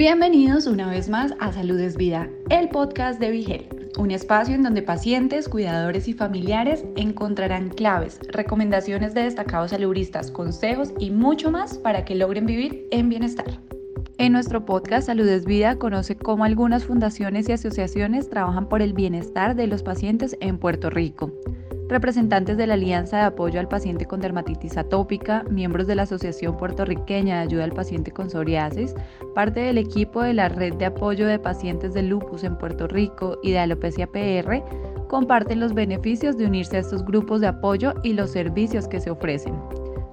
Bienvenidos una vez más a Salud es Vida, el podcast de Vigel, un espacio en donde pacientes, cuidadores y familiares encontrarán claves, recomendaciones de destacados saludistas, consejos y mucho más para que logren vivir en bienestar. En nuestro podcast Salud es Vida conoce cómo algunas fundaciones y asociaciones trabajan por el bienestar de los pacientes en Puerto Rico representantes de la Alianza de Apoyo al Paciente con Dermatitis Atópica, miembros de la Asociación Puertorriqueña de Ayuda al Paciente con Psoriasis, parte del equipo de la Red de Apoyo de Pacientes de Lupus en Puerto Rico y de Alopecia PR, comparten los beneficios de unirse a estos grupos de apoyo y los servicios que se ofrecen.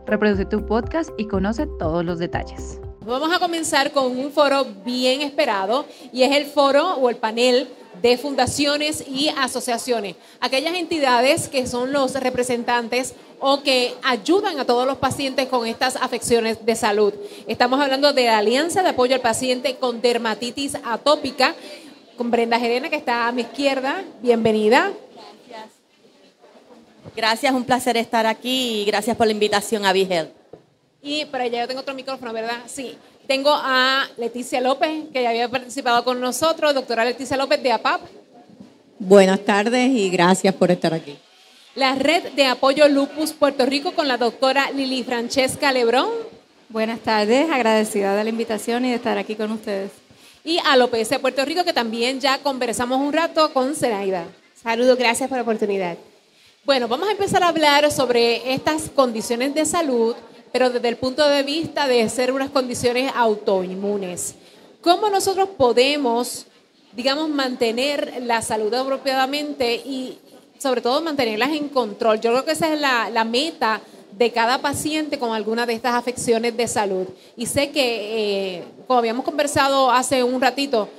Reproduce tu podcast y conoce todos los detalles. Vamos a comenzar con un foro bien esperado y es el foro o el panel de fundaciones y asociaciones, aquellas entidades que son los representantes o que ayudan a todos los pacientes con estas afecciones de salud. Estamos hablando de la Alianza de Apoyo al Paciente con Dermatitis Atópica, con Brenda Gerena, que está a mi izquierda. Bienvenida. Gracias. Gracias, un placer estar aquí y gracias por la invitación a Vigel. Y para allá yo tengo otro micrófono, ¿verdad? Sí. Tengo a Leticia López, que ya había participado con nosotros, doctora Leticia López de APAP. Buenas tardes y gracias por estar aquí. La Red de Apoyo Lupus Puerto Rico con la doctora Lili Francesca Lebrón. Buenas tardes, agradecida de la invitación y de estar aquí con ustedes. Y a López de Puerto Rico, que también ya conversamos un rato con Zenaida. Saludos, gracias por la oportunidad. Bueno, vamos a empezar a hablar sobre estas condiciones de salud pero desde el punto de vista de ser unas condiciones autoinmunes. ¿Cómo nosotros podemos, digamos, mantener la salud apropiadamente y sobre todo mantenerlas en control? Yo creo que esa es la, meta de cada paciente con alguna de estas afecciones de salud. Y sé que, eh, como habíamos conversado hace un ratito,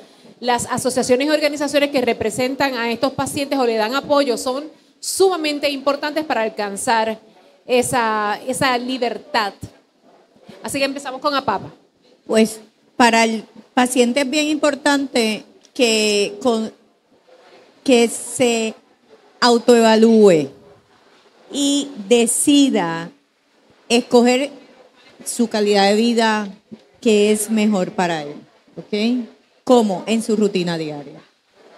las asociaciones y organizaciones que representan a estos pacientes o le dan apoyo son sumamente importantes para alcanzar esa, esa libertad. Así que empezamos con APAPA. Pues para el paciente es bien importante que, que se autoevalúe y decida escoger su calidad de vida que es mejor para él. ¿Ok? Como en su rutina diaria.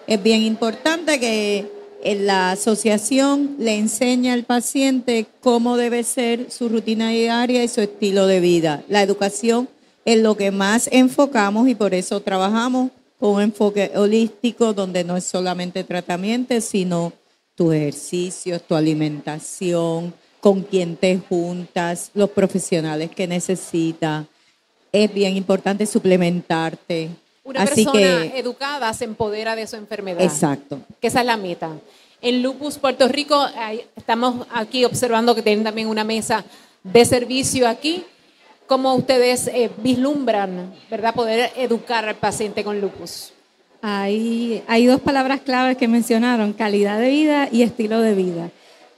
Es bien importante que la asociación le enseña al paciente cómo debe ser su rutina diaria y su estilo de vida. La educación es lo que más enfocamos y por eso trabajamos con un enfoque holístico donde no es solamente tratamiento, sino tu ejercicio, tu alimentación, con quién te juntas, los profesionales que necesitas. Es bien importante suplementarte. Una persona educada se empodera de su enfermedad. Exacto. Que esa es la meta. En Lupus Puerto Rico estamos aquí observando que tienen también una mesa de servicio aquí. ¿Cómo ustedes eh, vislumbran, verdad, poder educar al paciente con lupus? Hay, hay dos palabras claves que mencionaron, calidad de vida y estilo de vida.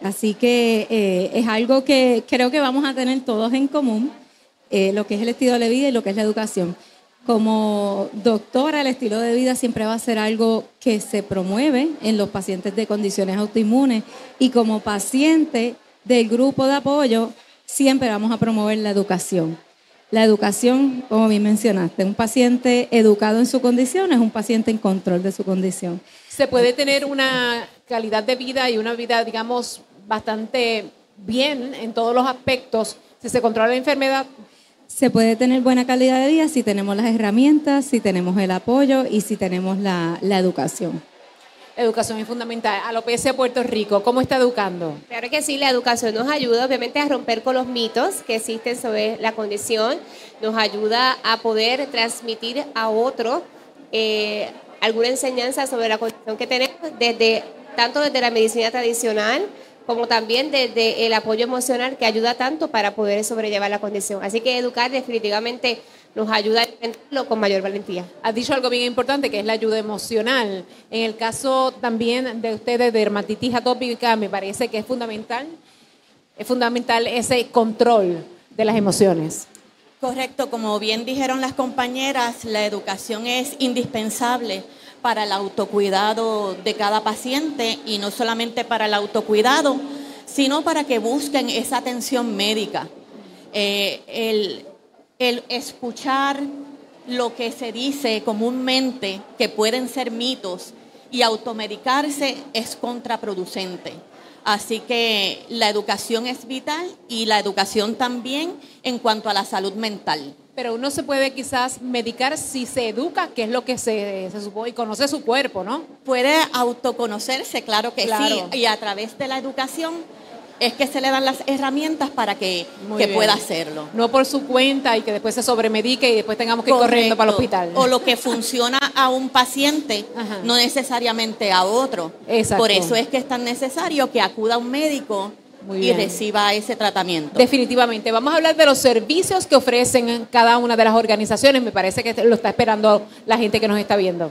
Así que eh, es algo que creo que vamos a tener todos en común, eh, lo que es el estilo de vida y lo que es la educación. Como doctora, el estilo de vida siempre va a ser algo que se promueve en los pacientes de condiciones autoinmunes y como paciente del grupo de apoyo, siempre vamos a promover la educación. La educación, como bien mencionaste, un paciente educado en su condición es un paciente en control de su condición. Se puede tener una calidad de vida y una vida, digamos, bastante bien en todos los aspectos si se controla la enfermedad se puede tener buena calidad de vida si tenemos las herramientas, si tenemos el apoyo y si tenemos la, educación. Educación es fundamental. Alopecia Puerto Rico, ¿cómo está educando? Claro que sí, la educación nos ayuda obviamente a romper con los mitos que existen sobre la condición, nos ayuda a poder transmitir a otro eh, alguna enseñanza sobre la condición que tenemos, desde, tanto desde la medicina tradicional, como también desde el apoyo emocional que ayuda tanto para poder sobrellevar la condición. Así que educar definitivamente nos ayuda a entenderlo con mayor valentía. Has dicho algo bien importante que es la ayuda emocional. En el caso también de ustedes de dermatitis atópica, me parece que es fundamental, es fundamental ese control de las emociones. Correcto, como bien dijeron las compañeras, la educación es indispensable para el autocuidado de cada paciente y no solamente para el autocuidado, sino para que busquen esa atención médica. Eh, el, escuchar lo que se dice comúnmente que pueden ser mitos y automedicarse es contraproducente. Así que la educación es vital y la educación también en cuanto a la salud mental. Pero uno se puede quizás medicar si se educa, que es lo que se, se supone, y conoce su cuerpo, ¿no? Puede autoconocerse, claro que Claro. sí, y a través de la educación es que se le dan las herramientas para que, que pueda hacerlo. No por su cuenta y que después se sobremedique y después tengamos que ir corriendo para el hospital. O lo que funciona a un paciente, Ajá. no necesariamente a otro. Exacto. Por eso es que es tan necesario que acuda a un médico Muy y bien. reciba ese tratamiento. Definitivamente. Vamos a hablar de los servicios que ofrecen en cada una de las organizaciones. Me parece que lo está esperando la gente que nos está viendo.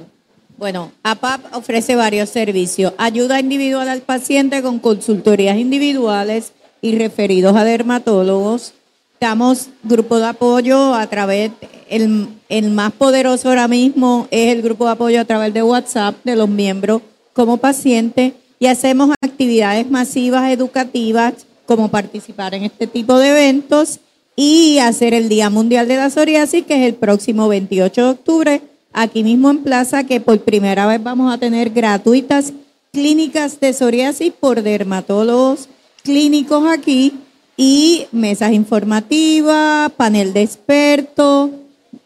Bueno, APAP ofrece varios servicios. Ayuda individual al paciente con consultorías individuales y referidos a dermatólogos. Damos grupo de apoyo a través, el, el más poderoso ahora mismo es el grupo de apoyo a través de WhatsApp de los miembros como paciente y hacemos actividades masivas educativas como participar en este tipo de eventos y hacer el Día Mundial de la Psoriasis, que es el próximo 28 de octubre, aquí mismo en Plaza, que por primera vez vamos a tener gratuitas clínicas de psoriasis por dermatólogos clínicos aquí y mesas informativas, panel de expertos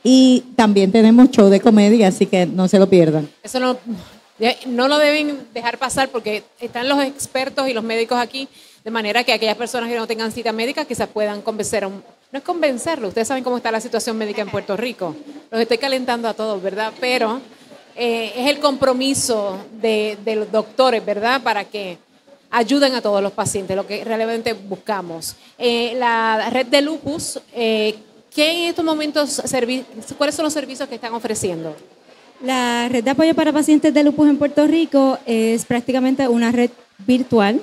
y también tenemos show de comedia, así que no se lo pierdan. Eso no lo deben dejar pasar porque están los expertos y los médicos aquí, de manera que aquellas personas que no tengan cita médica quizás puedan convencer a un... No es convencerlo, ustedes saben cómo está la situación médica en Puerto Rico. Los estoy calentando a todos, ¿verdad? Pero eh, es el compromiso de, los doctores, ¿verdad? Para que ayuden a todos los pacientes, lo que realmente buscamos. Eh, la red de lupus, eh, ¿qué en estos momentos, cuáles son los servicios que están ofreciendo? La red de apoyo para pacientes de lupus en Puerto Rico es prácticamente una red virtual,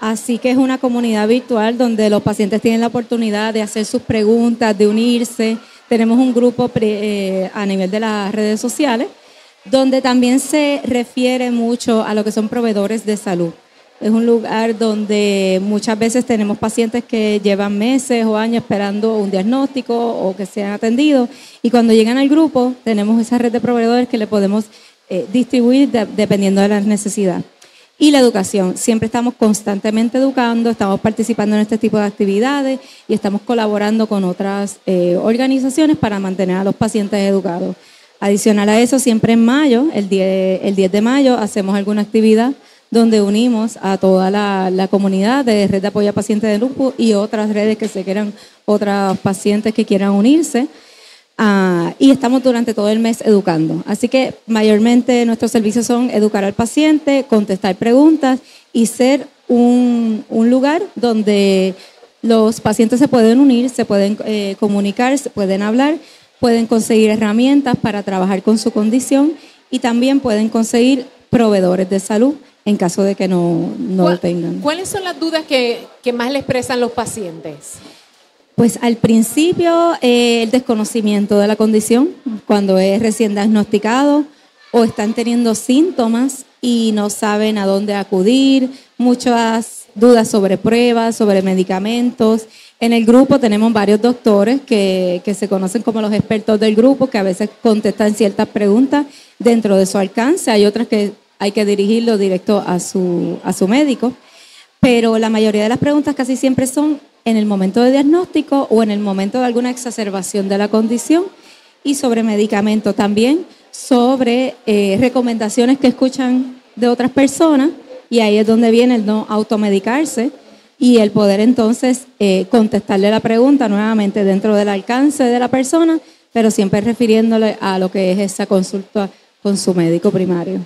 así que es una comunidad virtual donde los pacientes tienen la oportunidad de hacer sus preguntas, de unirse. Tenemos un grupo pre- eh, a nivel de las redes sociales donde también se refiere mucho a lo que son proveedores de salud. Es un lugar donde muchas veces tenemos pacientes que llevan meses o años esperando un diagnóstico o que sean atendidos y cuando llegan al grupo tenemos esa red de proveedores que le podemos eh, distribuir de- dependiendo de las necesidades. Y la educación. Siempre estamos constantemente educando, estamos participando en este tipo de actividades y estamos colaborando con otras eh, organizaciones para mantener a los pacientes educados. Adicional a eso, siempre en mayo, el 10, el 10 de mayo, hacemos alguna actividad donde unimos a toda la, comunidad de Red de Apoyo a Pacientes de Lupus y otras redes que se quieran, otros pacientes que quieran unirse. Ah, y estamos durante todo el mes educando. Así que mayormente nuestros servicios son educar al paciente, contestar preguntas y ser un, un lugar donde los pacientes se pueden unir, se pueden eh, comunicar, se pueden hablar, pueden conseguir herramientas para trabajar con su condición y también pueden conseguir proveedores de salud en caso de que no, no lo ¿Cuál- tengan. ¿Cuáles son las dudas que, que más le expresan los pacientes? Pues al principio eh, el desconocimiento de la condición, cuando es recién diagnosticado o están teniendo síntomas y no saben a dónde acudir, muchas dudas sobre pruebas, sobre medicamentos. En el grupo tenemos varios doctores que, que se conocen como los expertos del grupo, que a veces contestan ciertas preguntas dentro de su alcance. Hay otras que hay que dirigirlo directo a su, a su médico pero la mayoría de las preguntas casi siempre son en el momento de diagnóstico o en el momento de alguna exacerbación de la condición y sobre medicamentos también, sobre eh, recomendaciones que escuchan de otras personas y ahí es donde viene el no automedicarse y el poder entonces eh, contestarle la pregunta nuevamente dentro del alcance de la persona, pero siempre refiriéndole a lo que es esa consulta con su médico primario.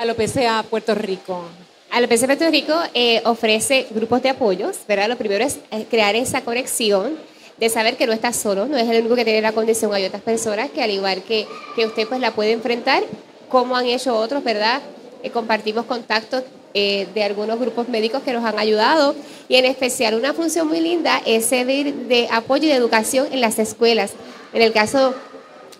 A lo PCA Puerto Rico. A la PCA Puerto Rico eh, ofrece grupos de apoyos, ¿verdad? Lo primero es eh, crear esa conexión de saber que no está solo, no es el único que tiene la condición, hay otras personas que al igual que, que usted pues la puede enfrentar, como han hecho otros, ¿verdad? Eh, compartimos contactos de algunos grupos médicos que nos han ayudado y en especial una función muy linda es servir de apoyo y de educación en las escuelas. En el caso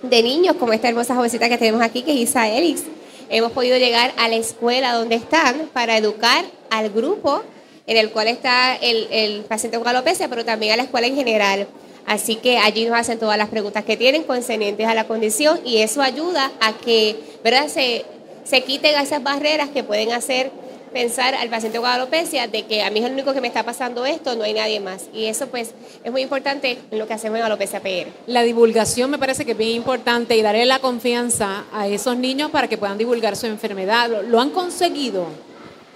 de niños, como esta hermosa jovencita que tenemos aquí, que es Isa Elix, hemos podido llegar a la escuela donde están para educar al grupo en el cual está el, el paciente con alopecia, pero también a la escuela en general. Así que allí nos hacen todas las preguntas que tienen concernientes a la condición y eso ayuda a que ¿verdad? Se, se quiten esas barreras que pueden hacer pensar al paciente con alopecia de que a mí es el único que me está pasando esto, no hay nadie más. Y eso pues es muy importante en lo que hacemos en alopecia PR. La divulgación me parece que es bien importante y darle la confianza a esos niños para que puedan divulgar su enfermedad. ¿Lo, lo han conseguido?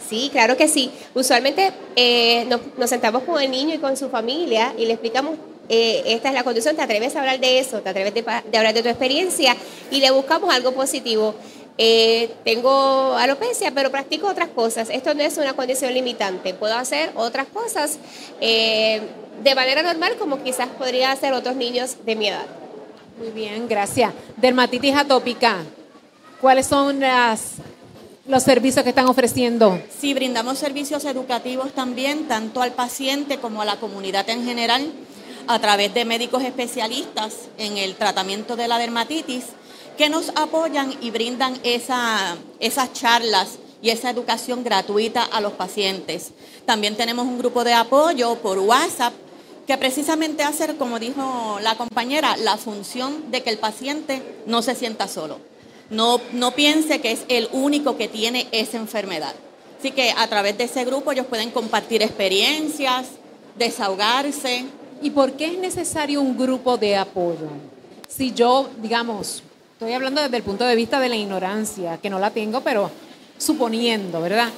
Sí, claro que sí. Usualmente eh, nos, nos, sentamos con el niño y con su familia y le explicamos, eh, esta es la condición, te atreves a hablar de eso, te atreves de, de hablar de tu experiencia y le buscamos algo positivo. Eh, tengo alopecia, pero practico otras cosas. Esto no es una condición limitante. Puedo hacer otras cosas eh, de manera normal, como quizás podría hacer otros niños de mi edad. Muy bien, gracias. Dermatitis atópica. ¿Cuáles son las, los servicios que están ofreciendo? Sí, brindamos servicios educativos también, tanto al paciente como a la comunidad en general, a través de médicos especialistas en el tratamiento de la dermatitis que nos apoyan y brindan esa, esas charlas y esa educación gratuita a los pacientes. También tenemos un grupo de apoyo por WhatsApp que precisamente hace, como dijo la compañera, la función de que el paciente no se sienta solo, no, no piense que es el único que tiene esa enfermedad. Así que a través de ese grupo ellos pueden compartir experiencias, desahogarse. ¿Y por qué es necesario un grupo de apoyo? Si yo, digamos, Estoy hablando desde el punto de vista de la ignorancia, que no la tengo, pero suponiendo, ¿verdad?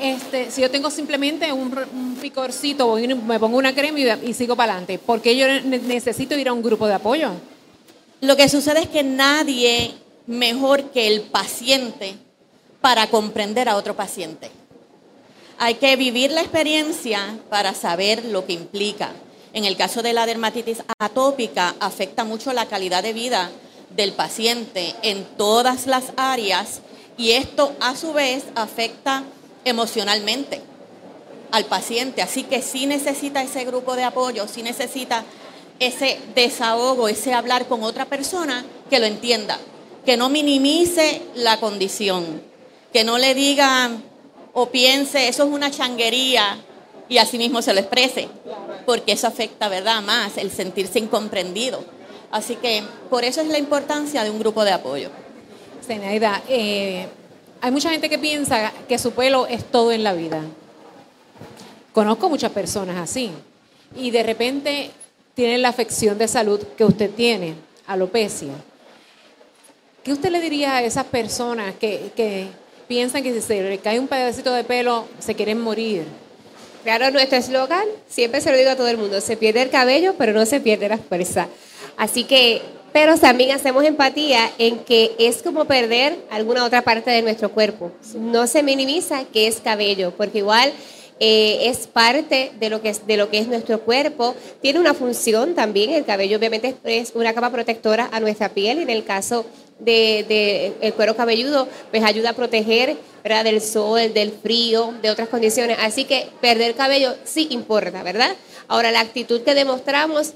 Este, si yo tengo simplemente un, picorcito, me pongo una crema y, y sigo para adelante, ¿por qué yo necesito ir a un grupo de apoyo? Lo que sucede es que nadie mejor que el paciente para comprender a otro paciente. Hay que vivir la experiencia para saber lo que implica. En el caso de la dermatitis atópica, afecta mucho la calidad de vida del paciente en todas las áreas y esto a su vez afecta emocionalmente al paciente. Así que sí necesita ese grupo de apoyo, sí necesita ese desahogo, ese hablar con otra persona que lo entienda, que no minimice la condición, que no le diga o piense eso es una changuería y así mismo se lo exprese, porque eso afecta, ¿verdad?, más el sentirse incomprendido. Así que por eso es la importancia de un grupo de apoyo. Zenaida, eh, hay mucha gente que piensa que su pelo es todo en la vida. Conozco muchas personas así. Y de repente tienen la afección de salud que usted tiene, alopecia. ¿Qué usted le diría a esas personas que, que piensan que si se le cae un pedacito de pelo se quieren morir? Claro, nuestro eslogan, siempre se lo digo a todo el mundo, se pierde el cabello, pero no se pierde la fuerza. Así que, pero también hacemos empatía en que es como perder alguna otra parte de nuestro cuerpo. No se minimiza que es cabello, porque igual eh, es parte de lo, que es, nuestro cuerpo. Tiene una función también, el cabello obviamente es una capa protectora a nuestra piel. En el caso del de, cuero cabelludo, pues ayuda a proteger ¿verdad? del sol, del frío, de otras condiciones. Así que perder cabello sí importa, ¿verdad? Ahora, la actitud que demostramos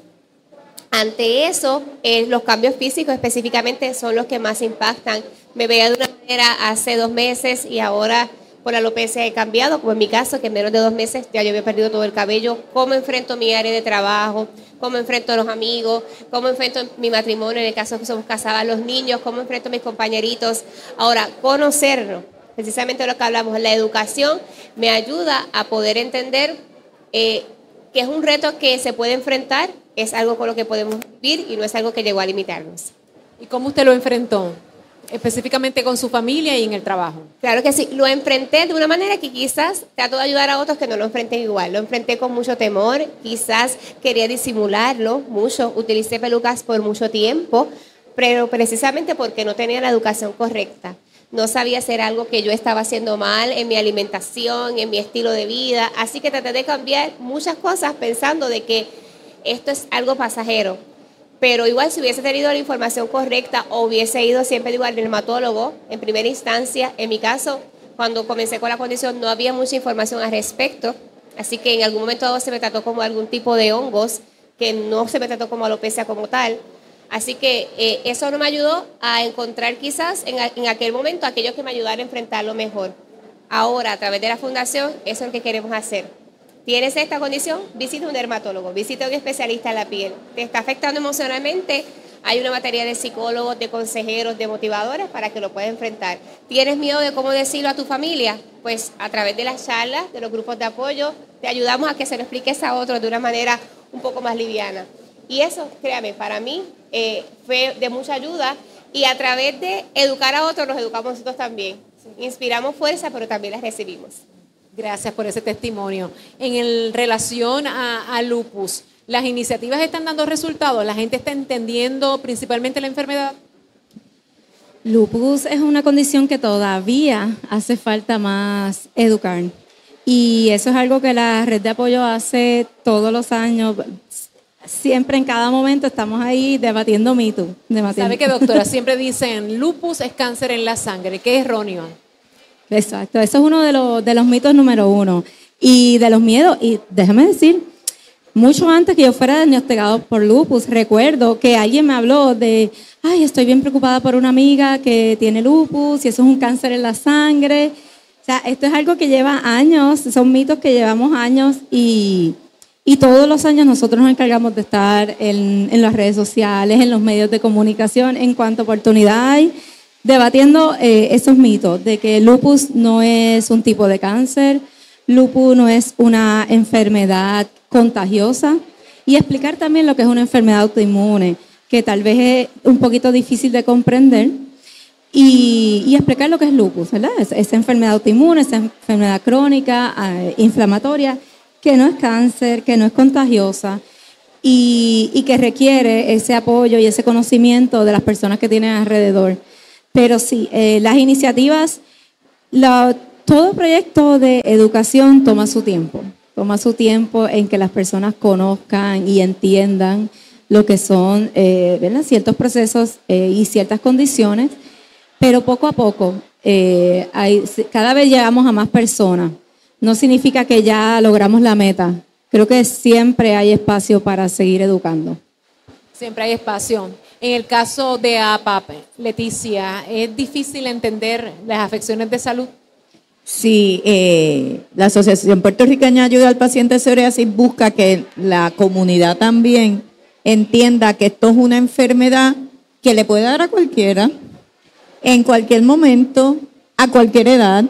ante eso, eh, los cambios físicos específicamente son los que más impactan. Me veía de una manera hace dos meses y ahora por la alopecia he cambiado, como en mi caso, que en menos de dos meses ya yo había perdido todo el cabello. ¿Cómo enfrento mi área de trabajo? ¿Cómo enfrento a los amigos? ¿Cómo enfrento mi matrimonio en el caso que somos casadas? Los niños, ¿cómo enfrento a mis compañeritos? Ahora, conocerlo, precisamente lo que hablamos, la educación me ayuda a poder entender eh, que es un reto que se puede enfrentar es algo con lo que podemos vivir y no es algo que llegó a limitarnos. ¿Y cómo usted lo enfrentó? Específicamente con su familia y en el trabajo. Claro que sí, lo enfrenté de una manera que quizás trato de ayudar a otros que no lo enfrenten igual. Lo enfrenté con mucho temor, quizás quería disimularlo mucho, utilicé pelucas por mucho tiempo, pero precisamente porque no tenía la educación correcta. No sabía hacer algo que yo estaba haciendo mal en mi alimentación, en mi estilo de vida, así que traté de cambiar muchas cosas pensando de que esto es algo pasajero. Pero igual si hubiese tenido la información correcta o hubiese ido siempre igual al dermatólogo en primera instancia, en mi caso, cuando comencé con la condición no había mucha información al respecto, así que en algún momento se me trató como algún tipo de hongos, que no se me trató como alopecia como tal. Así que eh, eso no me ayudó a encontrar quizás en, en aquel momento aquellos que me ayudaron a enfrentarlo mejor. Ahora, a través de la fundación, eso es lo que queremos hacer tienes esta condición, visita un dermatólogo, visita un especialista en la piel. Te está afectando emocionalmente, hay una batería de psicólogos, de consejeros, de motivadores para que lo puedas enfrentar. ¿Tienes miedo de cómo decirlo a tu familia? Pues a través de las charlas, de los grupos de apoyo, te ayudamos a que se lo expliques a otros de una manera un poco más liviana. Y eso, créame, para mí eh, fue de mucha ayuda y a través de educar a otros nos educamos nosotros también. Inspiramos fuerza, pero también las recibimos. Gracias por ese testimonio. En el, relación a, a lupus, ¿las iniciativas están dando resultados? ¿La gente está entendiendo principalmente la enfermedad? Lupus es una condición que todavía hace falta más educar. Y eso es algo que la red de apoyo hace todos los años. Siempre en cada momento estamos ahí debatiendo debatiendo. ¿Sabe que doctora? Siempre dicen lupus es cáncer en la sangre, que es erróneo. Exacto, eso es uno de los, de los mitos número uno. Y de los miedos, y déjame decir, mucho antes que yo fuera diagnosticado por lupus, recuerdo que alguien me habló de, ay, estoy bien preocupada por una amiga que tiene lupus y eso es un cáncer en la sangre. O sea, esto es algo que lleva años, son mitos que llevamos años y, y todos los años nosotros nos encargamos de estar en, en las redes sociales, en los medios de comunicación, en cuanto oportunidad hay debatiendo eh, esos mitos de que lupus no es un tipo de cáncer, lupus no es una enfermedad contagiosa y explicar también lo que es una enfermedad autoinmune, que tal vez es un poquito difícil de comprender, y, explicar lo que es lupus, ¿verdad? Es- esa enfermedad autoinmune, esa enfermedad crónica, eh, inflamatoria, que no es cáncer, que no es contagiosa y, y que requiere ese apoyo y ese conocimiento de las personas que tienen alrededor. Pero sí, eh, las iniciativas, la- todo proyecto de educación toma su tiempo, toma su tiempo en que las personas conozcan y entiendan lo que son eh, ciertos procesos eh, y ciertas condiciones, pero poco a poco, eh, cada vez llegamos a más personas. No significa que ya logramos la meta. Creo que siempre hay espacio para seguir educando. Siempre hay espacio. En el caso de APAP, Leticia, ¿es difícil entender las afecciones de salud? Sí, eh, la Asociación Puertorriqueña de Ayuda al Paciente Psoriasis busca que la comunidad también entienda que esto es una enfermedad que le puede dar a cualquiera, en cualquier momento, a cualquier edad,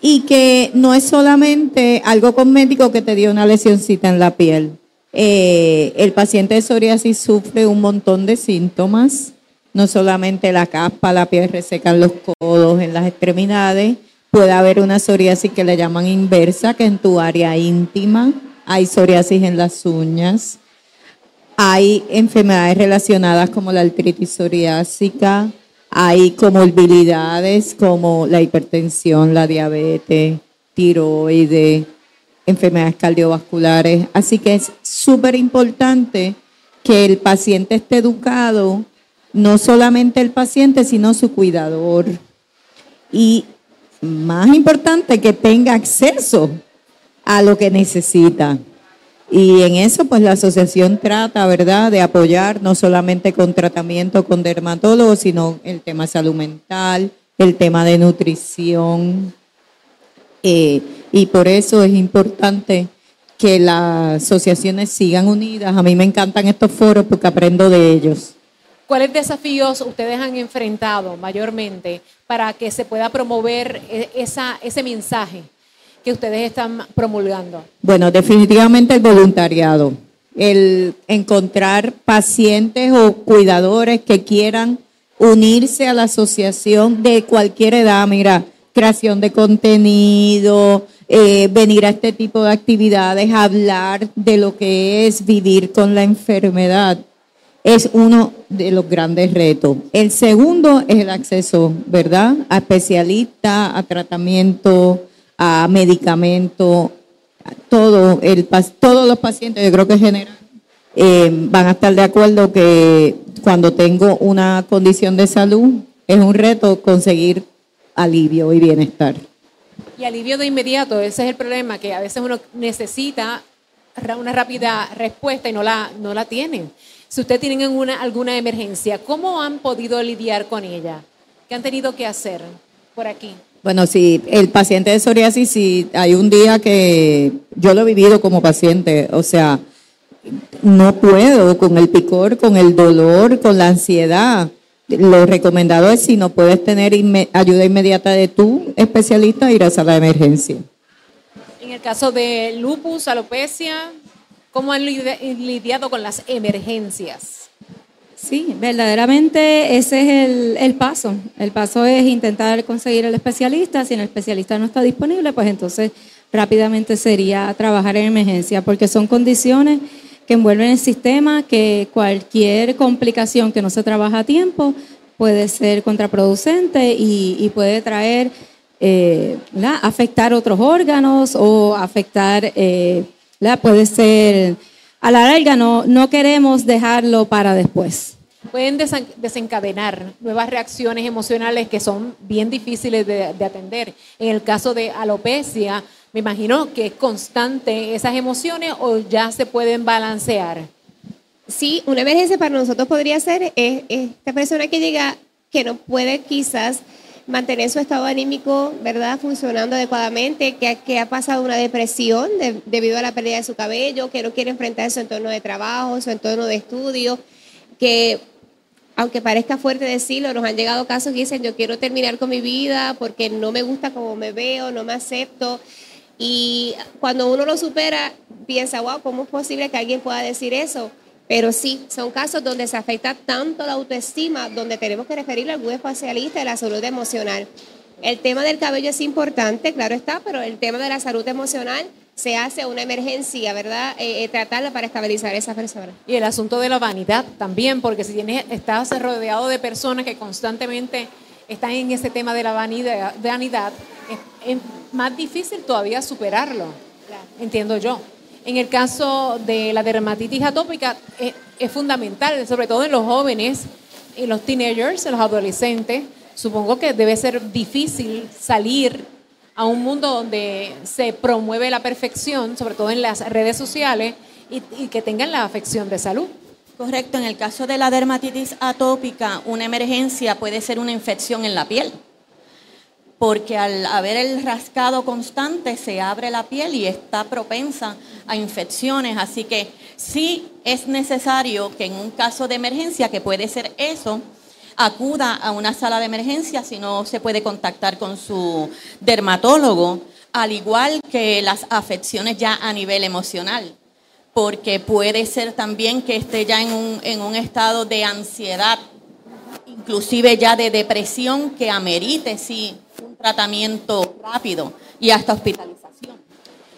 y que no es solamente algo cosmético que te dio una lesioncita en la piel. Eh, el paciente de psoriasis sufre un montón de síntomas, no solamente la caspa, la piel reseca en los codos, en las extremidades, puede haber una psoriasis que le llaman inversa, que en tu área íntima, hay psoriasis en las uñas, hay enfermedades relacionadas como la artritis psoriásica, hay comorbilidades como la hipertensión, la diabetes, tiroides, enfermedades cardiovasculares. Así que es súper importante que el paciente esté educado, no solamente el paciente, sino su cuidador. Y más importante, que tenga acceso a lo que necesita. Y en eso, pues la asociación trata, ¿verdad?, de apoyar no solamente con tratamiento con dermatólogos, sino el tema salud mental, el tema de nutrición. Eh, y por eso es importante que las asociaciones sigan unidas. A mí me encantan estos foros porque aprendo de ellos. ¿Cuáles desafíos ustedes han enfrentado mayormente para que se pueda promover e- esa, ese mensaje que ustedes están promulgando? Bueno, definitivamente el voluntariado, el encontrar pacientes o cuidadores que quieran unirse a la asociación de cualquier edad, mira, creación de contenido, eh, venir a este tipo de actividades, hablar de lo que es vivir con la enfermedad, es uno de los grandes retos. El segundo es el acceso, ¿verdad? A especialistas, a tratamiento, a medicamento, a todo el, todos los pacientes, yo creo que en general, eh, van a estar de acuerdo que cuando tengo una condición de salud es un reto conseguir alivio y bienestar. Y alivio de inmediato, ese es el problema, que a veces uno necesita una rápida respuesta y no la, no la tienen. Si ustedes tienen una, alguna emergencia, ¿cómo han podido lidiar con ella? ¿Qué han tenido que hacer por aquí? Bueno, si el paciente de psoriasis, si hay un día que yo lo he vivido como paciente, o sea, no puedo con el picor, con el dolor, con la ansiedad. Lo recomendado es si no puedes tener inme- ayuda inmediata de tu especialista, ir a sala de emergencia. En el caso de lupus, alopecia, ¿cómo han lidi- lidiado con las emergencias? Sí, verdaderamente ese es el, el paso. El paso es intentar conseguir el especialista. Si el especialista no está disponible, pues entonces rápidamente sería trabajar en emergencia, porque son condiciones que envuelven el sistema, que cualquier complicación que no se trabaja a tiempo puede ser contraproducente y, y puede traer, eh, afectar otros órganos o afectar, eh, puede ser, a la larga no, no queremos dejarlo para después. Pueden desen- desencadenar nuevas reacciones emocionales que son bien difíciles de, de atender. En el caso de alopecia, me imagino que es constante esas emociones o ya se pueden balancear. Sí, una emergencia para nosotros podría ser eh, esta persona que llega que no puede quizás mantener su estado anímico, ¿verdad? Funcionando adecuadamente, que, ha pasado una depresión de- debido a la pérdida de su cabello, que no quiere enfrentar su entorno de trabajo, su entorno de estudio, que aunque parezca fuerte decirlo, nos han llegado casos que dicen yo quiero terminar con mi vida porque no me gusta como me veo, no me acepto. Y cuando uno lo supera, piensa, wow, ¿cómo es posible que alguien pueda decir eso? Pero sí, son casos donde se afecta tanto la autoestima, donde tenemos que referirle a algún especialista de la salud emocional. El tema del cabello es importante, claro está, pero el tema de la salud emocional se hace una emergencia, ¿verdad? Eh, eh, tratarla para estabilizar a esa persona. Y el asunto de la vanidad también, porque si tienes, estás rodeado de personas que constantemente están en ese tema de la vanidad, vanidad es, es más difícil todavía superarlo, entiendo yo. En el caso de la dermatitis atópica es, es fundamental, sobre todo en los jóvenes, en los teenagers, en los adolescentes. Supongo que debe ser difícil salir a un mundo donde se promueve la perfección, sobre todo en las redes sociales, y, y que tengan la afección de salud. Correcto, en el caso de la dermatitis atópica, una emergencia puede ser una infección en la piel, porque al haber el rascado constante se abre la piel y está propensa a infecciones, así que sí es necesario que en un caso de emergencia, que puede ser eso, acuda a una sala de emergencia si no se puede contactar con su dermatólogo, al igual que las afecciones ya a nivel emocional porque puede ser también que esté ya en un, en un estado de ansiedad, inclusive ya de depresión, que amerite sí un tratamiento rápido y hasta hospitalización.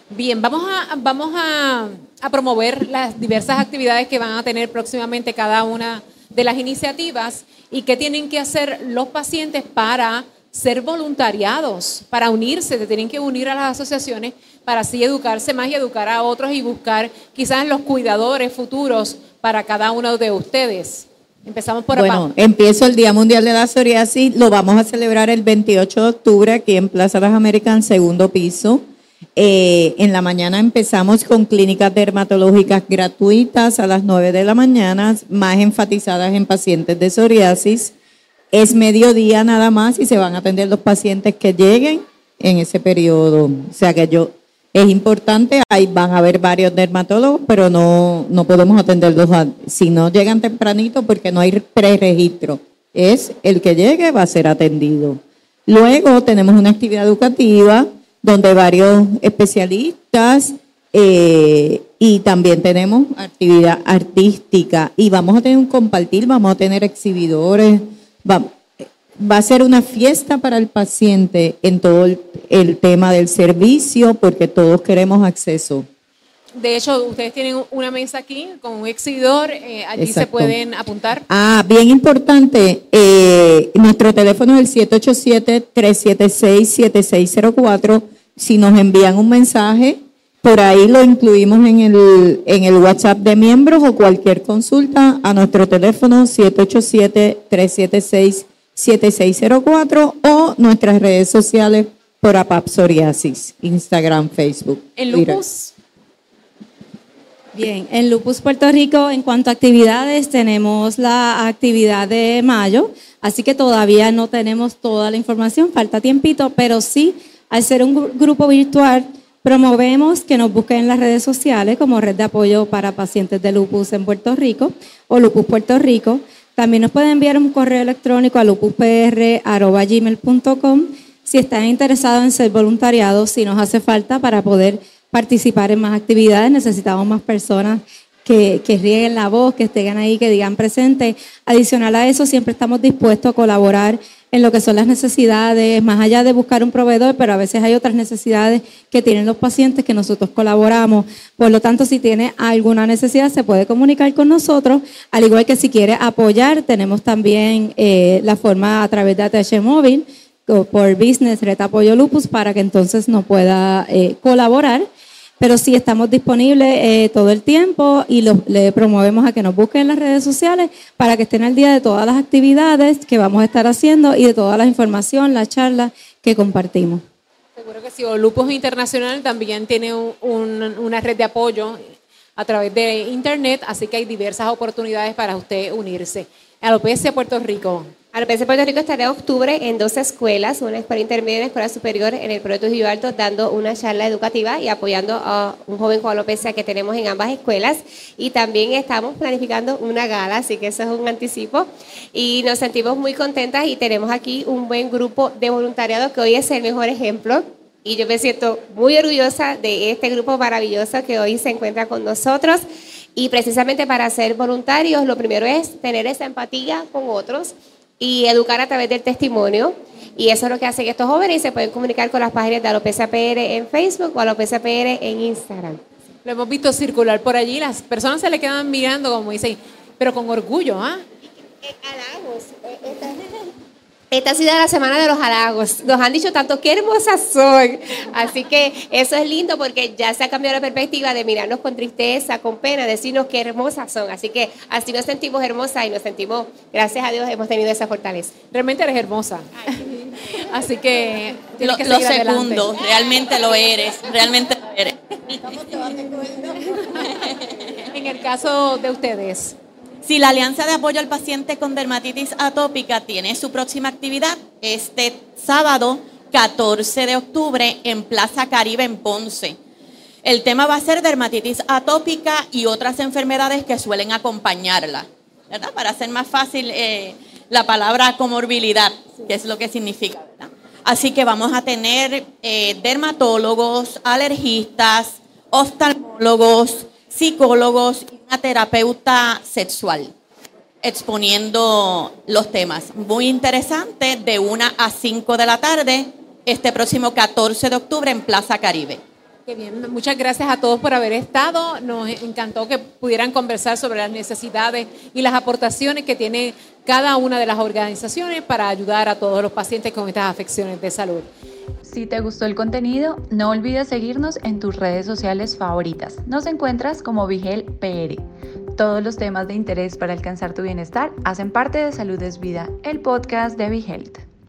Bien, vamos a, vamos a, a promover las diversas actividades que van a tener próximamente cada una de las iniciativas y qué tienen que hacer los pacientes para ser voluntariados, para unirse, se tienen que unir a las asociaciones para así educarse más y educar a otros y buscar quizás los cuidadores futuros para cada uno de ustedes. Empezamos por Bueno, abajo. empiezo el Día Mundial de la Psoriasis, lo vamos a celebrar el 28 de octubre aquí en Plaza Las Américas, segundo piso. Eh, en la mañana empezamos con clínicas dermatológicas gratuitas a las 9 de la mañana, más enfatizadas en pacientes de psoriasis. Es mediodía nada más y se van a atender los pacientes que lleguen en ese periodo. O sea que yo, es importante, ahí van a haber varios dermatólogos, pero no, no podemos atenderlos si no llegan tempranito porque no hay preregistro. Es el que llegue va a ser atendido. Luego tenemos una actividad educativa donde varios especialistas eh, y también tenemos actividad artística y vamos a tener un compartir, vamos a tener exhibidores, va, va a ser una fiesta para el paciente en todo el, el tema del servicio porque todos queremos acceso. De hecho, ustedes tienen una mesa aquí con un exhibidor, eh, allí se pueden apuntar. Ah, bien importante, eh, nuestro teléfono es el 787-376-7604. Si nos envían un mensaje, por ahí lo incluimos en el, en el WhatsApp de miembros o cualquier consulta a nuestro teléfono 787-376-7604 o nuestras redes sociales por APAP Psoriasis, Instagram, Facebook. En Twitter. lupus, Bien, en Lupus Puerto Rico, en cuanto a actividades, tenemos la actividad de mayo. Así que todavía no tenemos toda la información, falta tiempito, pero sí, al ser un grupo virtual, promovemos que nos busquen en las redes sociales como Red de Apoyo para Pacientes de Lupus en Puerto Rico o Lupus Puerto Rico. También nos pueden enviar un correo electrónico a lupuspr.gmail.com si están interesados en ser voluntariados, si nos hace falta para poder participar en más actividades, necesitamos más personas que, que, rieguen la voz, que estén ahí, que digan presente. Adicional a eso, siempre estamos dispuestos a colaborar en lo que son las necesidades, más allá de buscar un proveedor, pero a veces hay otras necesidades que tienen los pacientes que nosotros colaboramos. Por lo tanto, si tiene alguna necesidad, se puede comunicar con nosotros, al igual que si quiere apoyar, tenemos también eh, la forma a través de ATH Móvil, por Business Red Apoyo Lupus, para que entonces nos pueda eh, colaborar. Pero sí estamos disponibles eh, todo el tiempo y le promovemos a que nos busquen en las redes sociales para que estén al día de todas las actividades que vamos a estar haciendo y de toda la información, la charla que compartimos. Seguro que sí. O Lupus Internacional también tiene una red de apoyo a través de Internet, así que hay diversas oportunidades para usted unirse. A OPS Puerto Rico, Alopecia Puerto Rico estará en octubre en dos escuelas, una escuela intermedia y una escuela superior en el Proyecto Trujillo Alto, dando una charla educativa y apoyando a un joven con alopecia que tenemos en ambas escuelas. Y también estamos planificando una gala, así que eso es un anticipo. Y nos sentimos muy contentas y tenemos aquí un buen grupo de voluntariado que hoy es el mejor ejemplo. Y yo me siento muy orgullosa de este grupo maravilloso que hoy se encuentra con nosotros. Y precisamente para ser voluntarios, lo primero es tener esa empatía con otros y educar a través del testimonio. Y eso es lo que hacen estos jóvenes y se pueden comunicar con las páginas de Alopecia PR en Facebook o Alopecia PR en Instagram. Lo hemos visto circular por allí, las personas se le quedan mirando como dicen, pero con orgullo, ¿ah? Halagos. Esta ha sido la semana de los halagos. Nos han dicho tanto qué hermosas son. Así que eso es lindo porque ya se ha cambiado la perspectiva de mirarnos con tristeza, con pena, decirnos qué hermosas son. Así que así nos sentimos hermosas y nos sentimos, gracias a Dios, hemos tenido esa fortaleza. Realmente eres hermosa. Así que. Lo, que lo segundo, realmente lo eres. Realmente lo eres. en el caso de ustedes. Si la Alianza de Apoyo al Paciente con Dermatitis Atópica tiene su próxima actividad este sábado 14 de octubre en Plaza Caribe en Ponce. El tema va a ser dermatitis atópica y otras enfermedades que suelen acompañarla, ¿verdad? Para hacer más fácil eh, la palabra comorbilidad, que es lo que significa, Así que vamos a tener eh, dermatólogos, alergistas, oftalmólogos, psicólogos y una terapeuta sexual exponiendo los temas. Muy interesante, de 1 a 5 de la tarde, este próximo 14 de octubre en Plaza Caribe. Muchas gracias a todos por haber estado. Nos encantó que pudieran conversar sobre las necesidades y las aportaciones que tiene cada una de las organizaciones para ayudar a todos los pacientes con estas afecciones de salud. Si te gustó el contenido, no olvides seguirnos en tus redes sociales favoritas. Nos encuentras como Vigel PR. Todos los temas de interés para alcanzar tu bienestar hacen parte de Salud es Vida, el podcast de Vigel.